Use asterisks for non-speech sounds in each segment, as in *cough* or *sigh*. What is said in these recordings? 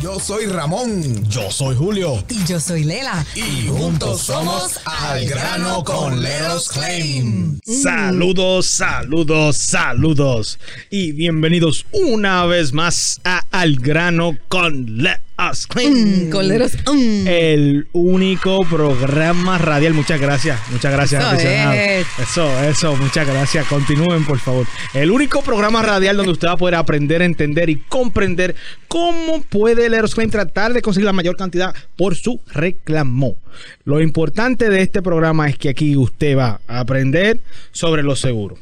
Yo soy Ramón. Yo soy Julio. Y yo soy Lela. Y juntos somos Al Grano con Leros Claim. Saludos, saludos, saludos. Y bienvenidos una vez más a Al Grano con Let Us. Mm, mm. El único programa radial. Muchas gracias, muchas gracias. Eso es. Eso, eso, muchas gracias. Continúen, por favor. El único programa radial donde usted va a poder aprender, entender y comprender cómo puede el Aerosclaim tratar de conseguir la mayor cantidad por su reclamo. Lo importante de este programa es que aquí usted va a aprender sobre los seguros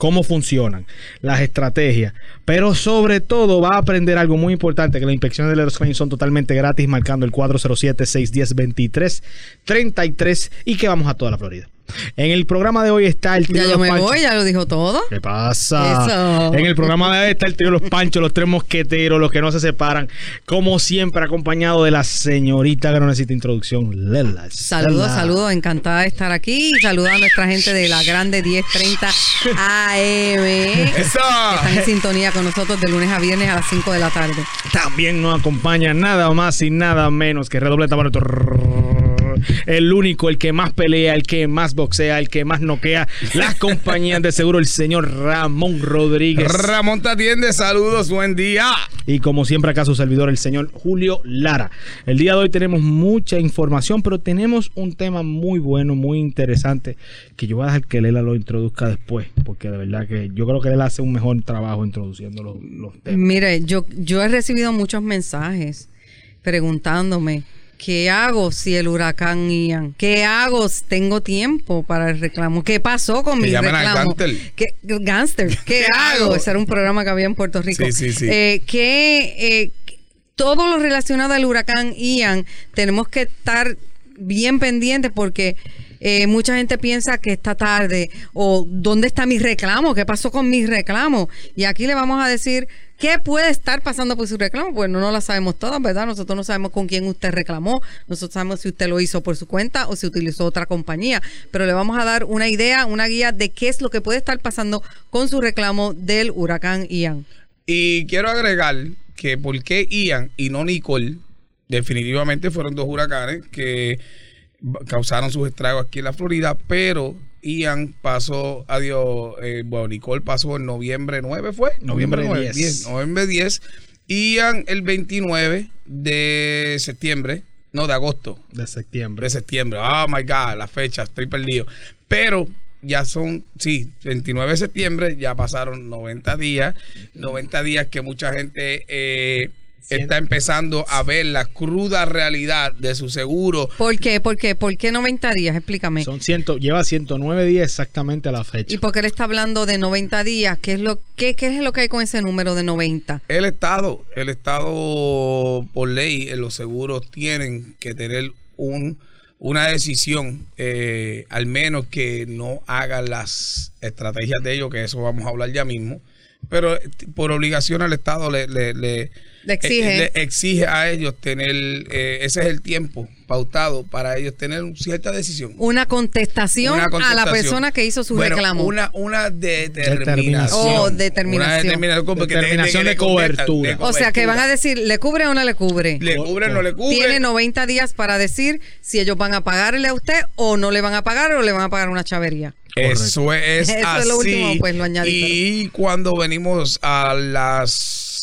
cómo funcionan, las estrategias, pero sobre todo va a aprender algo muy importante, que las inspecciones del Aerosclaim son totalmente gratis, marcando el 407-610-2333 y que vamos a toda la Florida. En el programa de hoy está el trío Ya yo los me Panchos. voy, ya lo dijo todo. ¿Qué pasa? Eso. En el programa de hoy está el trío los Panchos, los tres mosqueteros, los que no se separan, como siempre acompañado de la señorita que no necesita introducción, Lela. Saludos, saludos, encantada de estar aquí. Saludos a nuestra gente de la grande 1030 AM. que ¡Eso! Están en sintonía con nosotros de lunes a viernes a las 5 de la tarde. También nos acompaña nada más y nada menos que redoble el El único, el que más pelea, el que más boxea, el que más noquea las compañías de seguro, el señor Ramón Rodríguez. Ramón te atiende, saludos, buen día. Y como siempre acá su servidor, el señor Julio Lara. El día de hoy tenemos mucha información, pero tenemos un tema muy bueno, muy interesante, que yo voy a dejar que Lela lo introduzca después, porque de verdad que yo creo que él hace un mejor trabajo introduciendo los, los temas. Mire, yo, yo he recibido muchos mensajes preguntándome. ¿Qué hago si el huracán Ian? ¿Qué hago si tengo tiempo para el reclamo? ¿Qué pasó con Que mi reclamo? ¿Qué, gánster, *laughs* ¿qué ¿Qué hago? hago? Ese era un programa que había en Puerto Rico. Sí, sí, sí. Eh, ¿qué, eh, todo lo relacionado al huracán Ian tenemos que estar bien pendientes porque eh, mucha gente piensa que está tarde o dónde está mi reclamo, qué pasó con mi reclamo. Y aquí le vamos a decir qué puede estar pasando por su reclamo, pues no, la sabemos todas, ¿verdad? Nosotros no sabemos con quién usted reclamó, nosotros sabemos si usted lo hizo por su cuenta o si utilizó otra compañía, pero le vamos a dar una idea, una guía de qué es lo que puede estar pasando con su reclamo del huracán Ian. Y quiero agregar que por qué Ian y no Nicole, definitivamente fueron dos huracanes que causaron sus estragos aquí en la Florida, pero Ian pasó, adiós, eh, bueno, Nicole pasó en noviembre 9, ¿fue? Noviembre 9, 10. Noviembre 10. Ian el 29 de septiembre, no, de agosto, De septiembre. de septiembre. Oh my God, la fecha, estoy perdido. Pero ya son, sí, 29 de septiembre, ya pasaron 90 días. 90 días que mucha gente eh, está empezando a ver la cruda realidad de su seguro. ¿Por qué? ¿Por qué? ¿Por qué 90 días? Explícame. Son ciento, lleva 109 días exactamente a la fecha. ¿Y por qué él está hablando de 90 días? ¿Qué es lo, qué, qué es lo que hay con ese número de 90? El Estado, el Estado por ley, en los seguros tienen que tener un, una decisión, eh, al menos que no hagan las estrategias de ellos, que eso vamos a hablar ya mismo. Pero eh, por obligación al Estado le, le, le- Le exige. eh, le exige a ellos tener, eh, ese es el tiempo pautado para ellos tener cierta decisión. Una contestación, Una a la persona que hizo su Bueno, reclamo. Una, una determinación. Determinación. Oh, determinación. Una determinación, que de cobertura. o sea, que van a decir, ¿le cubre o no le cubre? Le cubre o no le cubre. Tiene 90 días para decir si ellos van a pagarle a usted o no le van a pagar o le van a pagar una chavería. Eso es, *laughs* Eso es así. lo último, pues, lo añadí, Y cuando venimos a las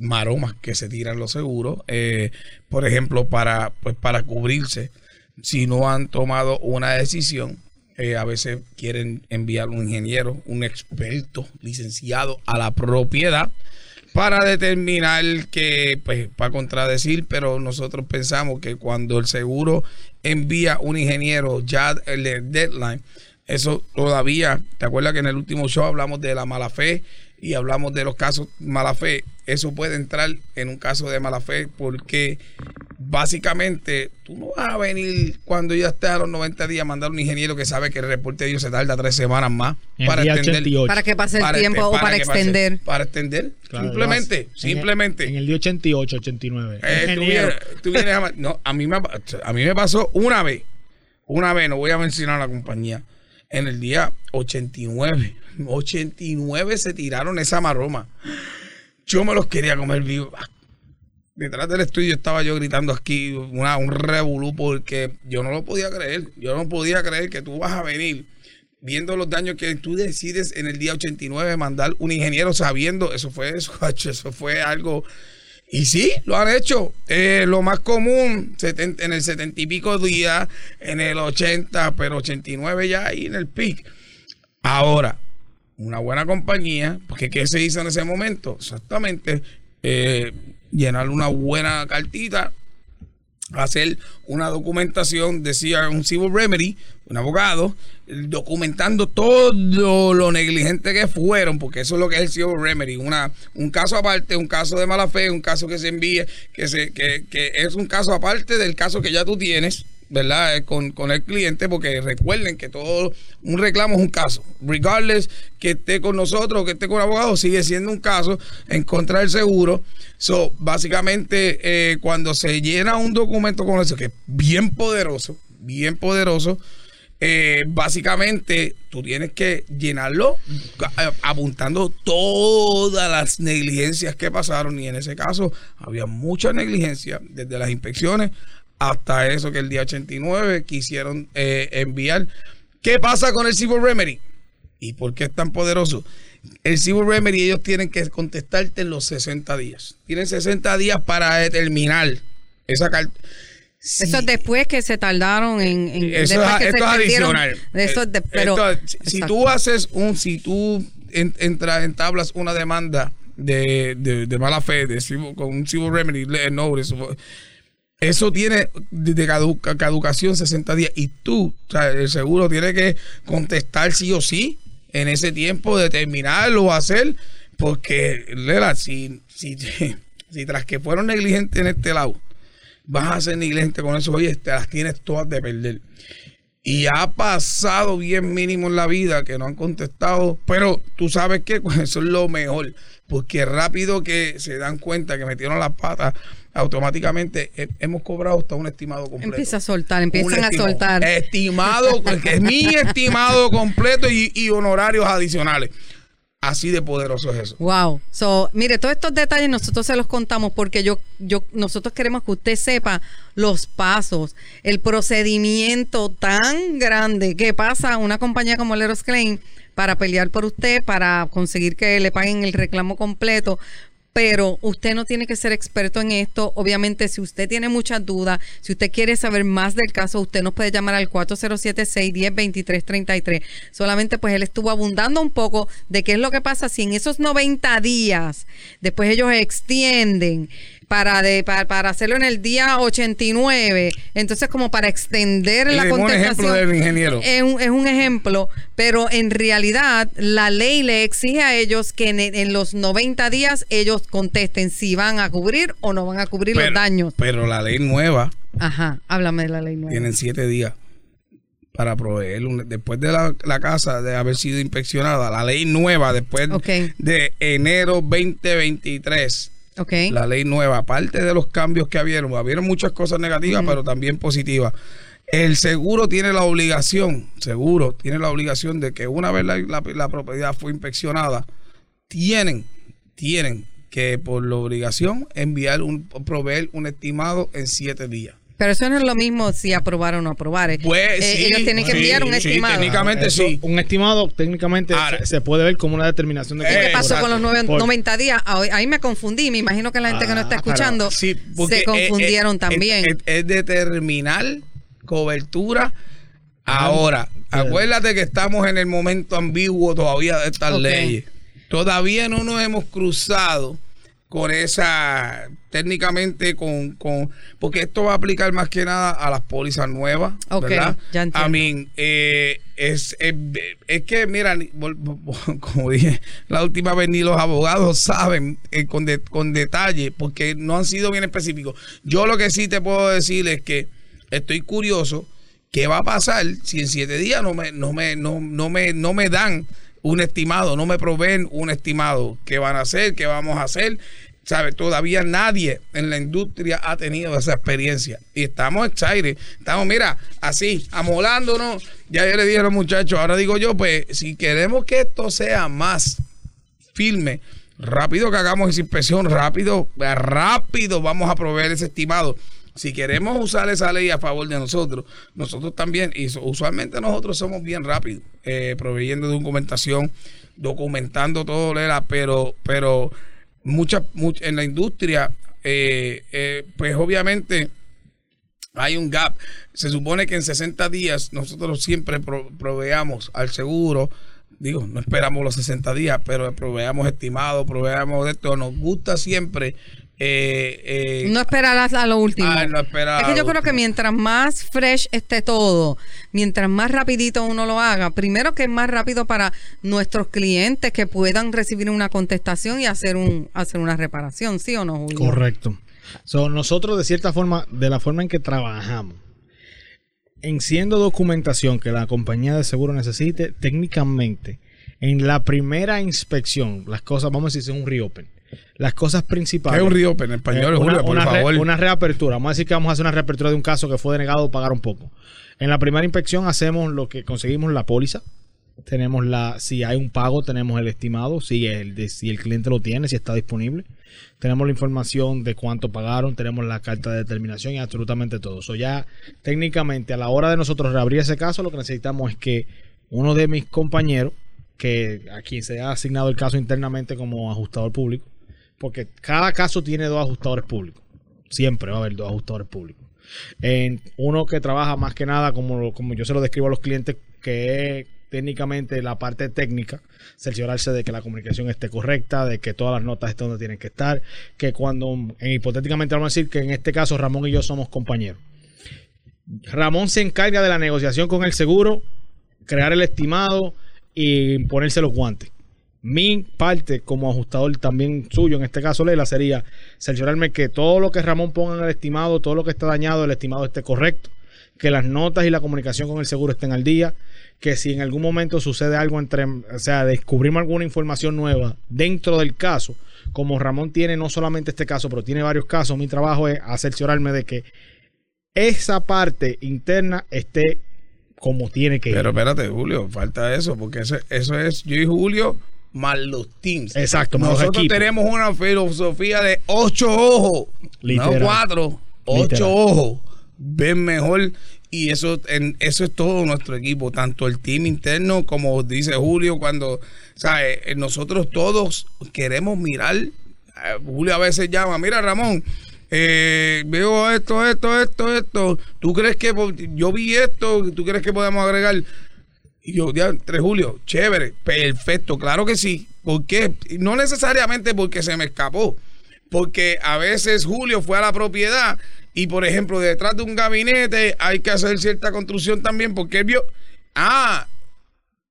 maromas que se tiran los seguros, eh, por ejemplo, para, pues, para cubrirse, si no han tomado una decisión, eh, a veces quieren enviar un ingeniero, un experto licenciado a la propiedad para determinar que, pues, para contradecir, pero nosotros pensamos que cuando el seguro envía un ingeniero ya el de deadline, eso todavía, ¿te acuerdas que en el último show hablamos de la mala fe y hablamos de los casos mala fe? Eso puede entrar en un caso de mala fe porque básicamente tú no vas a venir cuando ya estés a los 90 días a mandar un ingeniero que sabe que el reporte de ellos se tarda tres semanas más el para extender. 88. Para que pase el Para tiempo este- o para que pase- extender. para extender. Claro, simplemente, en el- simplemente. En el día 88, 89. Eh, tú vienes- tú vienes a, no, a mí me, a mí me pasó una vez, una vez, no voy a mencionar la compañía, en el día 89. 89 se tiraron esa maroma. Yo me los quería comer vivo. detrás del estudio estaba yo gritando aquí una, un revolú porque yo no lo podía creer. Yo no podía creer que tú vas a venir viendo los daños que tú decides en el día 89 mandar un ingeniero sabiendo, eso fue *laughs* eso, eso fue algo... Y sí, lo han hecho. Eh, lo más común en el 70 y pico días, en el 80, pero 89 ya ahí en el pic. Ahora, una buena compañía, porque ¿qué se hizo en ese momento? Exactamente, eh, llenar una buena cartita, hacer una documentación, decía un civil remedy, un abogado, documentando todo lo negligente que fueron, porque eso es lo que es el civil remedy, una, un caso aparte, un caso de mala fe, un caso que se envíe, que, se, que, que es un caso aparte del caso que ya tú tienes, ¿verdad? Eh, con, con, el cliente, porque recuerden que todo un reclamo es un caso. Regardless que esté con nosotros o que esté con el abogado, sigue siendo un caso en contra del seguro. So, básicamente, eh, cuando se llena un documento con eso, que es bien poderoso, bien poderoso, eh, básicamente tú tienes que llenarlo apuntando todas las negligencias que pasaron y en ese caso había mucha negligencia desde las inspecciones hasta eso que el día 89 quisieron eh, enviar. ¿Qué pasa con el Civil Remedy? ¿Y por qué es tan poderoso? El Civil Remedy ellos tienen que contestarte en los 60 días. Tienen 60 días para determinar esa carta. eso es después que se tardaron en... eso es, esto es adicional. Pero, si tú haces un... Si tú entra, entablas una demanda de, de, mala fe de, con un Civil Remedy, no, eso, eso tiene de caducación 60 días y tú, el seguro tiene que contestar sí o sí en ese tiempo, determinarlo hacer, porque, Lela, si, si, *laughs* si tras que fueron negligentes en este lado, vas a ser negligente con eso, oye, te las tienes todas de perder. Y ha pasado bien mínimo en la vida que no han contestado, pero tú sabes que *laughs* eso es lo mejor, porque rápido que se dan cuenta que metieron las patas, automáticamente hemos cobrado hasta un estimado completo. Empieza a soltar, empiezan a soltar. Estimado, *laughs* que es mi estimado completo y, honorarios adicionales. Así de poderoso es eso. Wow. So, mire, todos estos detalles nosotros se los contamos porque yo, yo, nosotros queremos que usted sepa los pasos, el procedimiento tan grande que pasa una compañía como Leros Claim para pelear por usted, para conseguir que le paguen el reclamo completo, pero usted no tiene que ser experto en esto. Obviamente, si usted tiene muchas dudas, si usted quiere saber más del caso, usted nos puede llamar al 407-610-2333. Solamente, pues él estuvo abundando un poco de qué es lo que pasa si en esos 90 días, después ellos extienden para, de, para, hacerlo en el día 89. Entonces, como para extender la contestación. Un ejemplo del ingeniero. Es un, es un, ejemplo, pero en realidad la ley le exige a ellos que en, los 90 días ellos contesten si van a cubrir o no van a cubrir los daños. Pero la ley nueva. Ajá, háblame de la ley nueva. Tienen siete días para proveer después de la, la, casa de haber sido inspeccionada, la ley nueva después de enero 2023 la ley nueva, aparte de los cambios que habieron, habieron muchas cosas negativas, pero también positivas. El seguro tiene la obligación, seguro, tiene la obligación de que una vez la, propiedad fue inspeccionada, tienen, tienen que por la obligación enviar un, proveer un estimado en siete días. Pero eso no es lo mismo si aprobar o no aprobar. Pues, eh, ellos tienen que enviar un estimado. técnicamente sí. Un estimado técnicamente se, puede ver como una determinación de ¿Qué pasó con los 90 días? Ahí me confundí. Me imagino que la gente que no está ah, escuchando se confundieron también. Es, determinar cobertura ahora. Acuérdate que estamos en el momento ambiguo todavía de estas leyes. Todavía no nos hemos cruzado con esa, técnicamente con, con, porque esto va a aplicar más que nada a las pólizas nuevas, ¿verdad? Ya entiendo. I mean, eh, es, es, que, mira, *laughs* como dije la última vez, ni los abogados *laughs* saben eh, con, con detalle, porque no han sido bien específicos. Yo lo que sí te puedo decir es que estoy curioso qué va a pasar si en siete días no me, no me, no, no me, no me dan un estimado, no me proveen un estimado. ¿Qué van a hacer? ¿Qué vamos a hacer? ¿Sabe? Todavía nadie en la industria ha tenido esa experiencia. Y estamos excited. Estamos, mira, así, amolándonos. Ya yo le dije a los muchachos, ahora digo yo, pues, si queremos que esto sea más firme, rápido que hagamos esa inspección, rápido, rápido vamos a proveer ese estimado. Si queremos usar esa ley a favor de nosotros, nosotros también, y usualmente nosotros somos bien rápidos, eh, proveyendo documentación, documentando todo, pero, pero mucha, en la industria, eh, eh, pues obviamente hay un gap. Se supone que en 60 días nosotros siempre proveamos al seguro. Digo, no esperamos los 60 días, pero proveamos estimado, proveamos de esto. Nos gusta siempre eh, eh, no esperar a lo último. Ah, es que yo creo que mientras más fresh esté todo, mientras más rapidito uno lo haga, primero que es más rápido para nuestros clientes que puedan recibir una contestación y hacer un hacer una reparación, ¿sí o no, Julio? Correcto. So, nosotros de cierta forma, de la forma en que trabajamos, en siendo documentación que la compañía de seguro necesite, técnicamente, en la primera inspección, las cosas, vamos a decir, es un reopen las cosas principales. Es un reopen en español, eh, una, por favor. una reapertura. Vamos a decir que vamos a hacer una reapertura de un caso que fue denegado pagar un poco. En la primera inspección hacemos lo que conseguimos la póliza. Tenemos la, si hay un pago, tenemos el estimado, si el, si el cliente lo tiene, si está disponible. Tenemos la información de cuánto pagaron, tenemos la carta de determinación y absolutamente todo. Eso ya técnicamente a la hora de nosotros reabrir ese caso, lo que necesitamos es que uno de mis compañeros, que a quien se ha asignado el caso internamente como ajustador público, porque cada caso tiene dos ajustadores públicos. Siempre va a haber dos ajustadores públicos. Uno que trabaja más que nada, como, como yo se lo describo a los clientes, que es técnicamente la parte técnica, cerciorarse de que la comunicación esté correcta, de que todas las notas estén donde tienen que estar, que cuando, en, hipotéticamente vamos a decir que en este caso Ramón y yo somos compañeros. Ramón se encarga de la negociación con el seguro, crear el estimado y ponerse los guantes. Mi parte como ajustador también suyo, en este caso Lela, sería cerciorarme que todo lo que Ramón ponga en el estimado, todo lo que está dañado, el estimado esté correcto, que las notas y la comunicación con el seguro estén al día, que si en algún momento sucede algo entre, o sea, descubrimos alguna información nueva dentro del caso, como Ramón tiene no solamente este caso, pero tiene varios casos, mi trabajo es cerciorarme de que esa parte interna esté como tiene que ir. Pero espérate, Julio, falta eso, porque eso, eso es yo y Julio más los teams. Exacto, Nosotros tenemos una filosofía de ocho ojos, no cuatro, ocho ojos. Ven mejor y eso, en, eso es todo nuestro equipo, tanto el team interno como dice Julio, cuando, ¿sabes? Eh, nosotros todos queremos mirar. Eh, Julio a veces llama, mira Ramón, eh, veo esto, esto, esto, esto. ¿Tú crees que yo vi esto? ¿Tú crees que podemos agregar? Y yo, ya, 3 julio, chévere, perfecto, claro que sí. ¿Por qué? No necesariamente porque se me escapó, porque a veces Julio fue a la propiedad y, por ejemplo, detrás de un gabinete hay que hacer cierta construcción también, porque él vio, ah,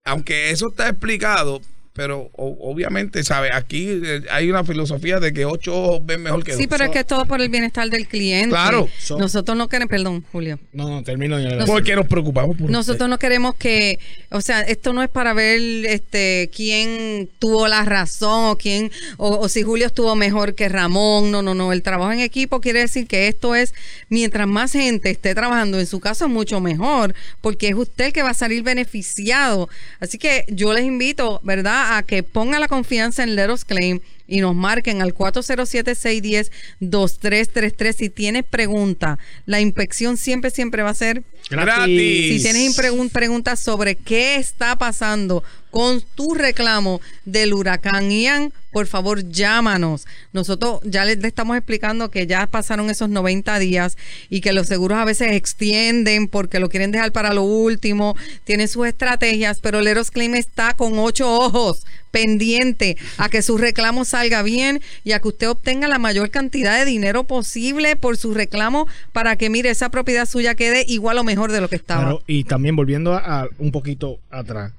aunque eso está explicado, pero obviamente, ¿sabes? Aquí eh, hay una filosofía de que ocho ojos ven mejor que dos. Sí, pero es que es todo por el bienestar del cliente. Claro. Nosotros no queremos, perdón, Julio. No, no, termino. Ya porque nos preocupamos por Nosotros no queremos que, o sea, esto no es para ver este quién tuvo la razón o quién, o, si Julio estuvo mejor que Ramón. No, no, no. El trabajo en equipo quiere decir que esto es, mientras más gente esté trabajando en su caso, mucho mejor, porque es usted el que va a salir beneficiado. Así que yo les invito, ¿verdad? A que ponga la confianza en Let Claim y nos marquen al 407-610-2333 si tienes pregunta. La inspección siempre, siempre va a ser gratis. Si tienes preguntas sobre qué está pasando con tu reclamo del huracán Ian, por favor llámanos. Nosotros ya les estamos explicando que ya pasaron esos 90 días y que los seguros a veces extienden porque lo quieren dejar para lo último, tienen sus estrategias, pero Leros Claim está con ocho ojos pendiente a que su reclamo salga bien y a que usted obtenga la mayor cantidad de dinero posible por su reclamo para que mire esa propiedad suya quede igual o mejor de lo que estaba. y también volviendo a un poquito atrás,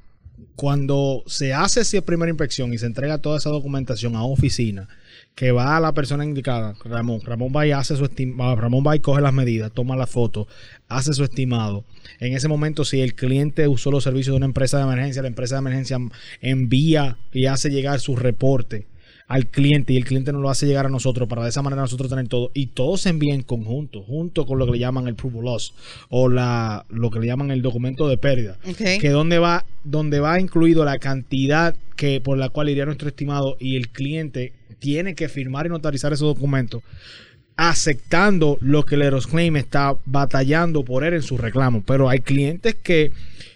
cuando se hace esa primera inspección y se entrega toda esa documentación a oficina, que va a la persona indicada, Ramón, Ramón va y hace su estimado, Ramón va y coge las medidas, toma la foto, hace su estimado. En ese momento, si el cliente usó los servicios de una empresa de emergencia, la empresa de emergencia envía y hace llegar su reporte al cliente y el cliente nos lo hace llegar a nosotros para de esa manera nosotros tener todo. Y todo se envía en conjunto, junto con lo que le llaman el proof of loss o la, lo que le llaman el documento de pérdida, que donde va, donde va incluido la cantidad que por la cual iría nuestro estimado y el cliente tiene que firmar y notarizar ese documento aceptando lo que el Aerosclaim está batallando por él en su reclamo. Pero hay clientes que,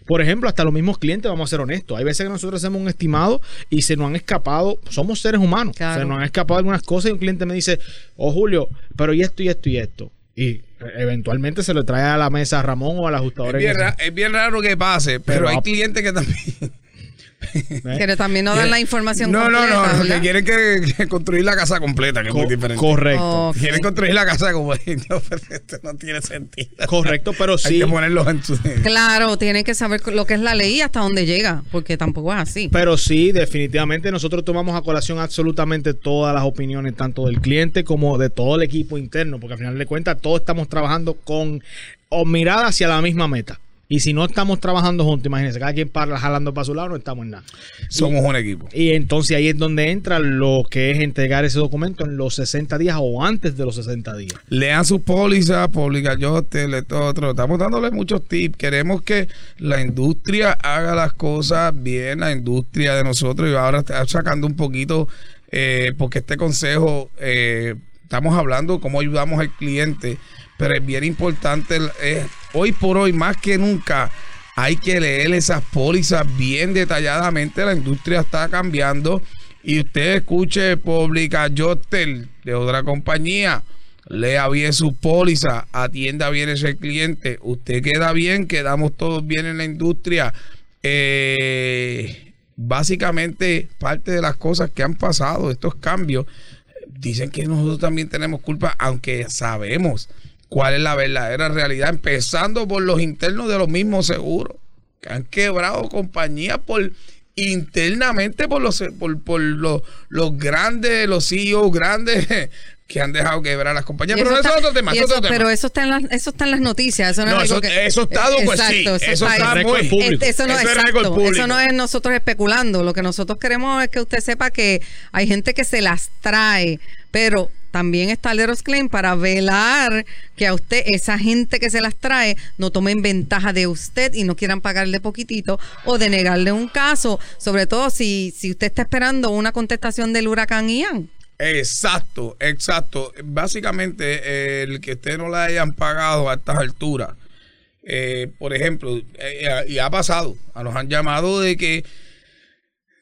por ejemplo, hasta los mismos clientes, vamos a ser honestos, hay veces que nosotros hacemos un estimado y se nos han escapado, somos seres humanos, Claro. se nos han escapado algunas cosas y un cliente me dice, oh Julio, pero y esto y esto y esto. Y eventualmente se le trae a la mesa a Ramón o al Es ajustador. bien, ra- es bien raro que pase, pero, Pero hay clientes que también. ¿Eh? Que también no dan la información No, no, completa, no, ¿verdad? que quieren que, que construir la casa completa, que es muy diferente. Correcto. Ok. Quieren construir la casa como *laughs* no, pero esto no tiene sentido. Correcto, pero Hay sí. que ponerlos en su. Claro, tienen que saber lo que es la ley y hasta dónde llega, porque tampoco es así. Pero sí, definitivamente nosotros tomamos a colación absolutamente todas las opiniones, tanto del cliente como de todo el equipo interno, porque al final de cuentas todos estamos trabajando con o mirada hacia la misma meta. Y si no estamos trabajando juntos, imagínense, cada quien para jalando para su lado, no estamos en nada. Somos un equipo. Y entonces ahí es donde entra lo que es entregar ese documento en los 60 días o antes de los 60 días. Lean sus pólizas, publica yo, tele, todo otro. Estamos dándole muchos tips. Queremos que la industria haga las cosas bien, la industria de nosotros. Y ahora está sacando un poquito, eh, porque este consejo, eh, estamos hablando cómo ayudamos al cliente, pero es bien importante, hoy por hoy, más que nunca, hay que leer esas pólizas bien detalladamente. La industria está cambiando. Y usted escuche Pública Yotel de otra compañía. Lea bien su póliza, atienda bien ese cliente. Usted queda bien, quedamos todos bien en la industria. Eh, básicamente, parte de las cosas que han pasado, estos cambios, dicen que nosotros también tenemos culpa, aunque sabemos cuál es la verdadera realidad, empezando por los internos de los mismos seguros, que han quebrado compañías por internamente por los por, por los, los grandes, los CEOs grandes *laughs* que han dejado quebrar las compañías. Pero eso está- es otro tema. eso otro pero eso está, en las, eso está en las noticias. Eso no, No, es eso- que, eso está, pues, sí, eso está público. Eh, Eso no, Eso es exacto, eso no es nosotros especulando. Lo que nosotros queremos es que usted sepa que hay gente que se las trae, pero también está el Eros Claim para velar que a usted, esa gente que se las trae, no tomen ventaja de usted y no quieran pagarle poquitito o denegarle un caso, sobre todo si, si usted está esperando una contestación del huracán Ian. Exacto, exacto. Básicamente, eh, el que usted no le hayan pagado a estas alturas, eh, por ejemplo, eh, y ha pasado, nos han llamado de que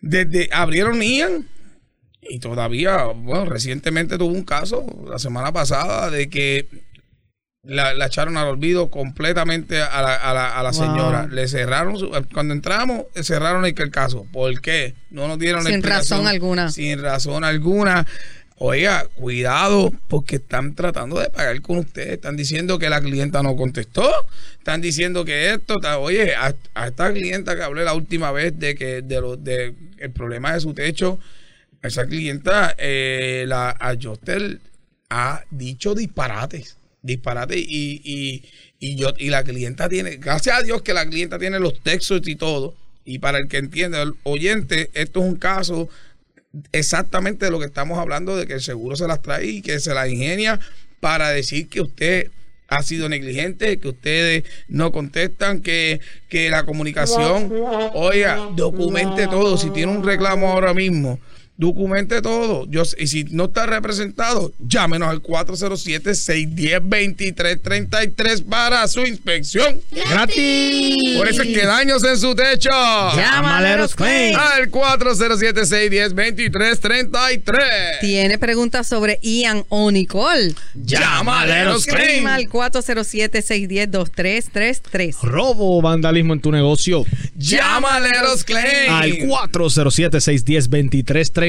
desde abrieron Ian y todavía, bueno, recientemente tuvo un caso la semana pasada de que la, la echaron al olvido completamente a la, a la, a la Wow. señora. Le cerraron, su- cuando entramos, cerraron el, el caso. ¿Por qué? No nos dieron Sin explicación. razón alguna. Sin razón alguna. Oiga, cuidado, porque están tratando de pagar con ustedes. Están diciendo que la clienta no contestó. Están diciendo que esto. ta- Oye, a, a esta clienta que hablé la última vez de que de, lo, de el problema de su techo, esa clienta, eh, la Adjuster ha dicho disparates. Disparates y, y, y yo y la clienta tiene, gracias a Dios que la clienta tiene los textos y todo. Y para el que entienda, el oyente, esto es un caso exactamente de lo que estamos hablando, de que el seguro se las trae y que se las ingenia para decir que usted ha sido negligente, que ustedes no contestan, que, que la comunicación, oiga, documente todo. Si tiene un reclamo ahora mismo, documente todo. Yo, y si no está representado, llámenos al 407-610-2333 para su inspección. ¡Gratis! Por eso es que daños en su techo. Llama al Eros Claim. Al 407-610-2333. Tiene preguntas sobre Ian o Nicole. Llama al 407-610-2333. Robo o vandalismo en tu negocio. Eros Claim. Al 407-610-2333.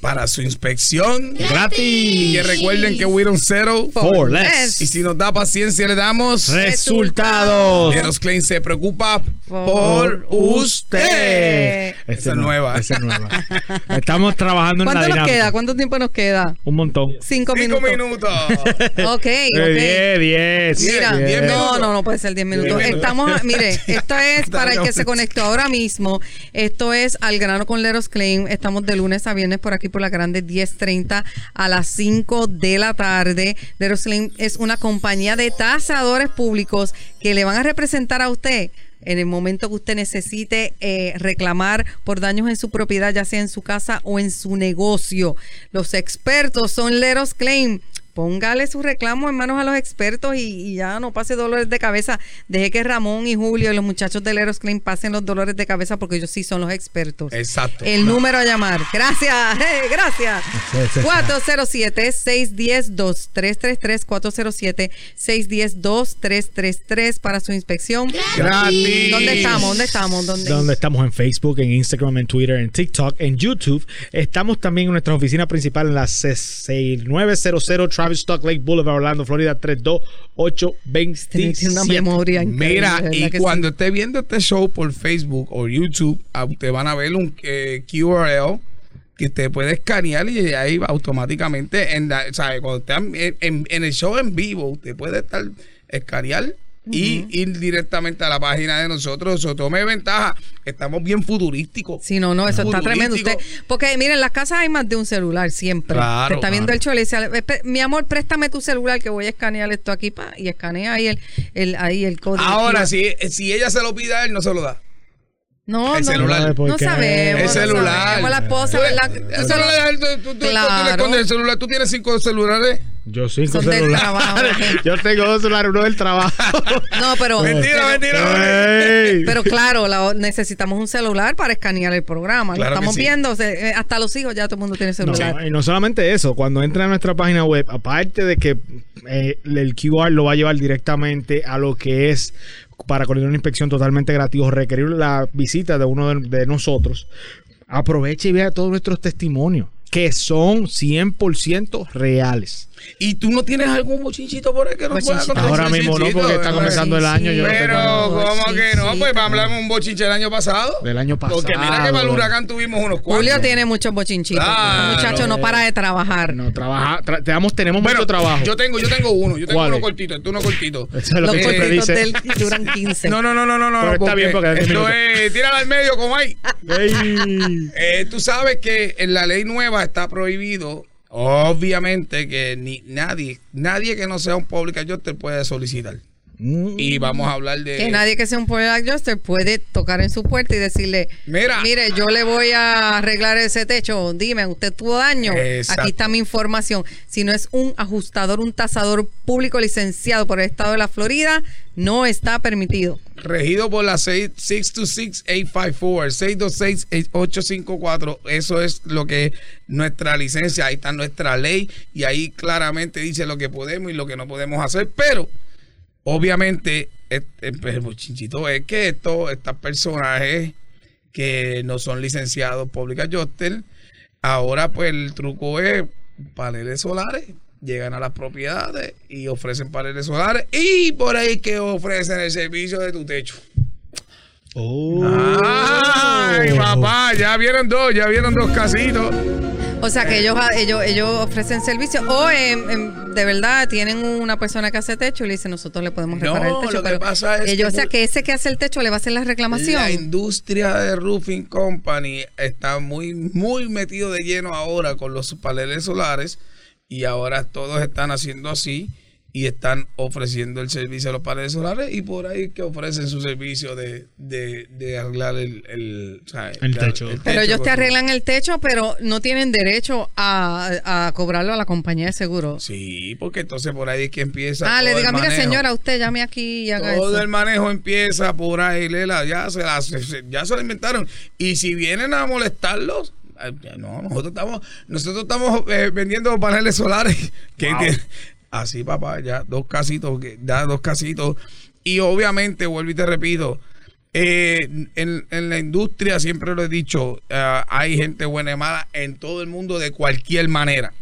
Para su inspección. Y ¡Gratis! que recuerden que we don't settle. For less. Y si nos da paciencia, le damos. Resultados. Eros se preocupa Por usted. Esa Esa es nueva. Esa es nueva. Estamos trabajando en la ¿Cuánto nos dinámica. queda? ¿Cuánto tiempo nos queda? Un montón. Cinco, Cinco minutos. Ok, ok. Diez. Mira, no, no, no puede ser 10 minutos. Diez minutos. Estamos, mire, esto es para el que se conectó ahora mismo. Esto es al grano con Leros Claim. Estamos de lunes a viernes por aquí por la grande 10.30 a las 5 de la tarde. Leros Claim es una compañía de tasadores públicos que le van a representar a usted en el momento que usted necesite eh, reclamar por daños en su propiedad, ya sea en su casa o en su negocio. Los expertos son Leros Claim. Póngale su reclamo en manos a los expertos y, y ya no pase dolores de cabeza. Deje que Ramón y Julio y los muchachos de Leros Claim pasen los dolores de cabeza porque ellos sí son los expertos. Exacto. El número a llamar. Gracias, *laughs* eh, gracias. 407-610-2333. 407-610-2333 para su inspección. Gratis. ¿Dónde estamos? ¿Dónde estamos? ¿Dónde? Estamos en Facebook, en Instagram, en Twitter, en TikTok, en YouTube. Estamos también en nuestra oficina principal en la 6900 Travis Stock Lake Boulevard, Orlando, Florida 32827. Tiene una memoria Mira, y ¿verdad que cuando sí? esté viendo este show por Facebook o YouTube, a usted van a ver un eh, QRL que usted puede escanear y ahí va automáticamente, en la, ¿sabe? Cuando esté en, en- en el show en vivo, usted puede estar escanear y ir directamente a la página de nosotros. Eso tome ventaja. Estamos bien futurísticos. Sí, no, no, eso está tremendo. Usted, porque miren, en las casas hay más de un celular siempre. Claro, Te está viendo claro. el show y le dice, "Espe- mi amor, préstame tu celular que voy a escanear esto aquí pa", y escanea ahí el, el, ahí el código. Ahora, si, si ella se lo pide a él, no se lo da. No, el no, celular. no, sabemos. El no celular. sabemos. La esposa, Tú- ¿verdad? el celular, tú- tú- tú- tú le Claro. escondes el celular. Tú tienes cinco celulares. Yo cinco Son celulares. trabajo. *laughs* Yo tengo dos celulares, uno del trabajo. *laughs* No, pero. Mentira, pero- mentira. Pero claro, la- necesitamos un celular para escanear el programa. Claro Lo estamos sí. viendo. eh, hasta los hijos ya todo el mundo tiene No, celular. y no solamente eso, cuando entra a nuestra página web, aparte de que eh, el QR lo va a llevar directamente a lo que es para coordinar una inspección totalmente gratis o requerir la visita de uno de, de nosotros, aproveche y vea todos nuestros testimonios que son 100% reales. ¿Y tú no tienes algún bochinchito por ahí que no pueda Bochinchito. contar? Ahora mismo no, porque está comenzando el año. Yo no Pero, tengo- ¿cómo que no? Pues hablamos un bochinche el año pasado. Del año pasado. Porque mira que para el huracán tuvimos unos cuantos. Julio tiene muchos bochinchitos. Claro. Muchacho no para de trabajar. No, trabaja, tra- tenemos, tenemos Bueno, mucho trabajo. Yo tengo, yo tengo uno. Yo tengo ¿Cuál uno cortito. Esto uno cortito. Eso es lo Los que siempre cortitos dice. del duran 15. No, no, no, no, no, no. Pero está bien, porque esto es, tírala al medio como hay. Eh, tú sabes que en la ley nueva está prohibido, obviamente, que ni nadie, nadie que no sea un public adjuster puede solicitar. Mm. Y vamos a hablar de. Que nadie que sea un poder adjuster puede tocar en su puerta y decirle, Mira. mire, yo le voy a arreglar ese techo, dime, usted tuvo daño, Exacto. aquí está mi información. Si no es un ajustador, un tasador público licenciado por el estado de la Florida, no está permitido. Regido por la 626-854, 626-854. Eso es lo que es nuestra licencia. Ahí está nuestra ley. Y ahí claramente dice lo que podemos y lo que no podemos hacer. Pero, obviamente, el bochinchito es que esto, estos personajes que no son licenciados Public Adjuster, ahora pues el truco es paneles solares. Llegan a las propiedades y ofrecen paneles solares y por ahí es que ofrecen el servicio de tu techo. Oh. Ay, papá, ya vieron dos, ya vieron dos casitos. O sea que ellos, ellos, ellos ofrecen servicio o em, em, de verdad tienen una persona que hace techo y le dicen nosotros le podemos No, reparar el techo. lo que pasa es ellos, que o sea que ese que hace el techo le va a hacer la reclamación. La industria de roofing company está muy, muy metido de lleno ahora con los paneles solares y ahora todos están haciendo así y están ofreciendo el servicio a los paneles solares y por ahí que ofrecen su servicio de, de, de arreglar el, el, o sea, El techo. Pero ellos te arreglan el techo, pero no tienen derecho a, a cobrarlo a la compañía de seguro. Sí, porque entonces por ahí es que empieza. Ah, le diga, el mire señora, usted llame aquí y haga Todo eso. el manejo empieza por ahí, Lela, ya se, la, se- ya se la inventaron. Y si vienen a molestarlos, no, nosotros estamos, nosotros estamos eh, vendiendo paneles solares. *laughs* Que Wow. tiene- así, papá, ya dos casitos, ya dos casitos. Y obviamente, vuelvo y te repito, eh, en, en la industria, siempre lo he dicho, eh, hay gente buena y mala en todo el mundo de cualquier manera.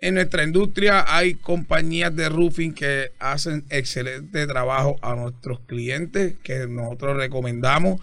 En nuestra industria hay compañías de roofing que hacen excelente trabajo a nuestros clientes, que nosotros recomendamos.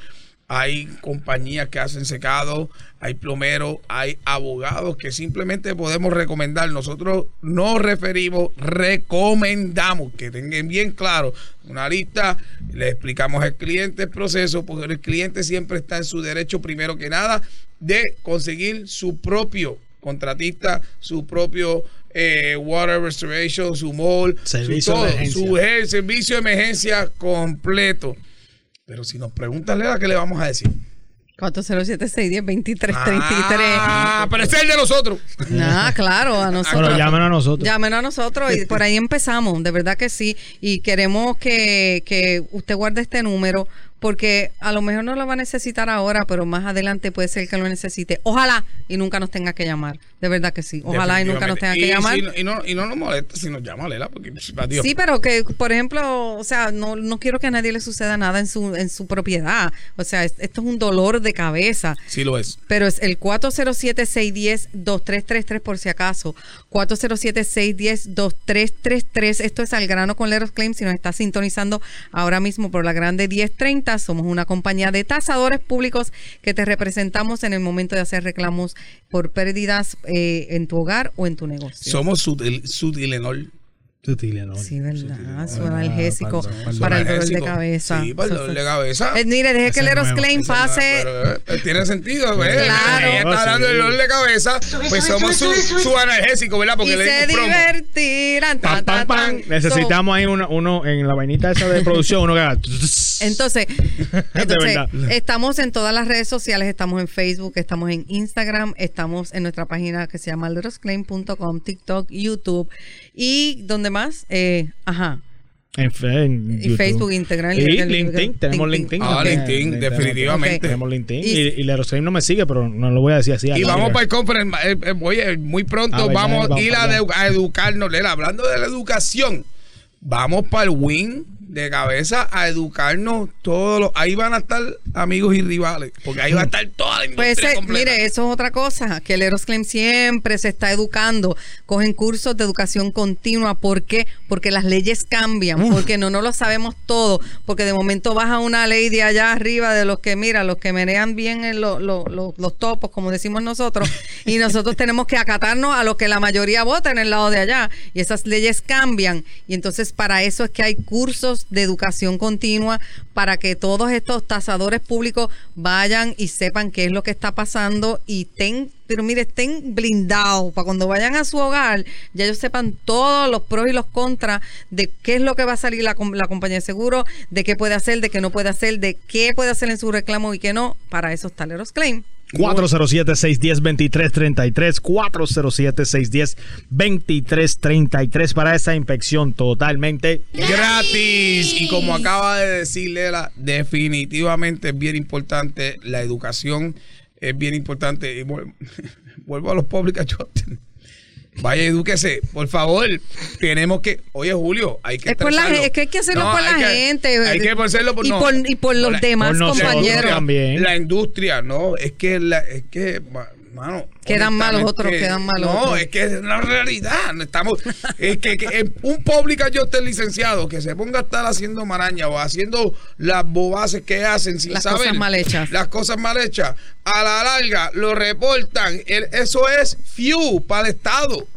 Hay compañías que hacen secado, hay plomeros, hay abogados que simplemente podemos recomendar. Nosotros nos referimos, recomendamos que tengan bien claro una lista, le explicamos al cliente el proceso, porque el cliente siempre está en su derecho primero que nada de conseguir su propio contratista, su propio eh, water restoration, su mall, Servicio su, todo, servicio de emergencia completo. Pero si nos preguntan, Lela, ¿qué le vamos a decir? 407-610-2333. Ah, pero ese es el de nosotros. Ah, claro, a nosotros. Bueno, llámenos a nosotros. Llámenos a nosotros y por ahí empezamos, de verdad que sí. Y queremos que, que usted guarde este número porque a lo mejor no lo va a necesitar ahora, pero más adelante puede ser que lo necesite. Ojalá y nunca nos tenga que llamar. De verdad que sí. Ojalá y nunca nos tenga que llamar. Y, si no- y no, y no nos molesta si nos llama Lela, porque pues, adiós. Sí, pero que, por ejemplo, o sea, no, no quiero que a nadie le suceda nada en su, en su propiedad. O sea, es- esto es un dolor de cabeza. Sí lo es. Pero es el 407-610-2333 por si acaso. 407-610-2333. Esto es al grano con Leros Claims. Si nos está sintonizando ahora mismo por la grande 1030, somos una compañía de tasadores públicos que te representamos en el momento de hacer reclamos por pérdidas eh, en tu hogar o en tu negocio. Somos Sud- ¿no? Sí, ¿verdad? Su analgésico para el dolor de cabeza. Sí, para el dolor de cabeza. Eh, mire, deje que el Eros Claim pase. pero, eh, tiene sentido, ¿ves? Claro. Ella está hablando del dolor de cabeza, pues somos su, su analgésico, ¿verdad? Porque y le se divertirán. Necesitamos ahí uno, uno en la vainita esa de producción, uno que haga. Entonces, *laughs* estamos en todas las redes sociales, estamos en Facebook, estamos en Instagram, estamos en nuestra página que se llama lerosclaim.com, TikTok, YouTube y ¿dónde más? Eh, ajá. En, Y. Facebook, Instagram, Y LinkedIn. LinkedIn, tenemos LinkedIn. Ah. LinkedIn, definitivamente. Tenemos LinkedIn. Y- Y, no me sigue, pero no lo voy a decir así. Y vamos para el conference. eh, eh, oye, muy pronto vamos a ir a, a educarnos. Lela, hablando de la educación, vamos para el win de cabeza a educarnos todos los. Ahí van a estar amigos y rivales. Porque ahí va a estar toda la industria Pues eh, completa. mire, eso es otra cosa, que el Erosclaim siempre se está educando, cogen cursos de educación continua, ¿por qué? Porque las leyes cambian, porque no no lo sabemos todo, porque de momento baja una ley de allá arriba de los que, mira, los que menean bien en lo- lo- lo- los topos, como decimos nosotros, y *laughs* nosotros tenemos que acatarnos a lo que la mayoría vota en el lado de allá, y esas leyes cambian, y entonces para eso es que hay cursos de educación continua para que todos estos tasadores públicos vayan y sepan qué es lo que está pasando y estén, pero mire, estén blindados para cuando vayan a su hogar, ya ellos sepan todos los pros y los contras de qué es lo que va a salir la, la compañía de seguro, de qué puede hacer, de qué no puede hacer, de qué puede hacer en su reclamo y qué no. Para esos taleros claim. 407-610-2333. 407-610-2333 para esa inspección totalmente. gratis. Y como acaba de decir Lela, definitivamente es bien importante la educación, es bien importante. Y vuel- *laughs* vuelvo a los public adjusters. Vaya, edúquese, por favor. Tenemos que. Oye, Julio, hay que. Es, por la, es que hay que hacerlo No, por la que- gente. Hay que hacerlo por, y, no, por, y por los la- demás por compañeros. también. La industria, no, es que, la, es que, ma- mano. Quedan mal los honestamente, otros, quedan mal los No, otros. es que es la realidad. no Estamos, es que, que en un público yo esté licenciado que se ponga a estar haciendo maraña o haciendo las bobaces que hacen sin Las saber. cosas mal hechas. Las cosas mal hechas. A la larga lo reportan. El- eso es few para el Estado.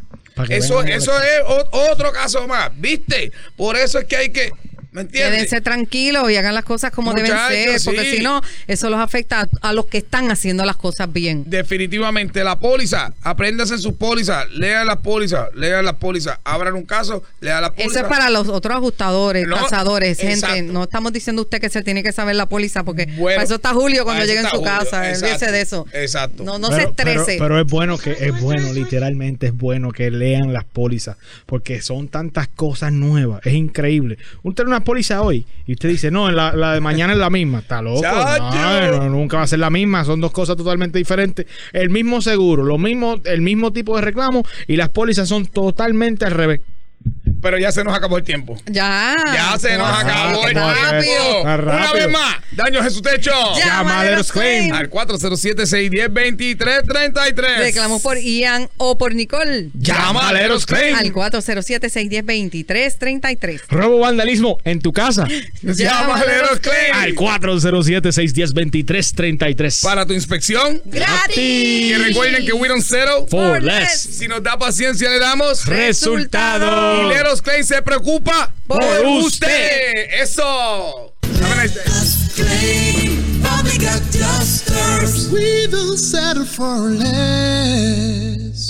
Eso, eso es o- otro caso más, ¿viste? Por eso es que hay que, ¿me entiendes? Quédense tranquilos y hagan las cosas como deben Muchachos, ser, porque sí. si no, eso los afecta a, a los que están haciendo las cosas bien. Definitivamente, la póliza, apréndase sus pólizas, lean las pólizas, lean las pólizas, abran un caso, lean las pólizas. Eso es para los otros ajustadores, No, tasadores, gente. exacto. No estamos diciendo usted que se tiene que saber la póliza, porque Bueno, para eso está Julio cuando llegue en su Julio, casa. Olvídese de eso. exacto. No, no pero, se estrese. Pero, pero es bueno que es bueno, literalmente es bueno que lean las pólizas, porque son tantas cosas nuevas, es increíble. Usted tiene una póliza hoy y usted dice, no, la, la de mañana es la misma, está loco. No, nunca va a ser la misma, son dos cosas totalmente diferentes. El mismo seguro, lo mismo, el mismo tipo de reclamo y las pólizas son totalmente al revés. Pero ya se nos acabó el tiempo. Ya. Ya se nos Ah, acabó el rápido. tiempo. Ah, Una rápido. vez más, daños en su techo. Llama a Leros Claim. Al 407-610-2333. Reclamos por Ian o por Nicole. Llama a Leros Claim. Al 407-610-2333. Robo vandalismo en tu casa. Llama a Leros Claim. Al 407-610-2333. Para tu inspección. ¡Gratis! Y recuerden que we don't settle. For less. less. Si nos da paciencia, le damos. Resultado. Leros Claim se preocupa Por usted. Eso. We will settle for less.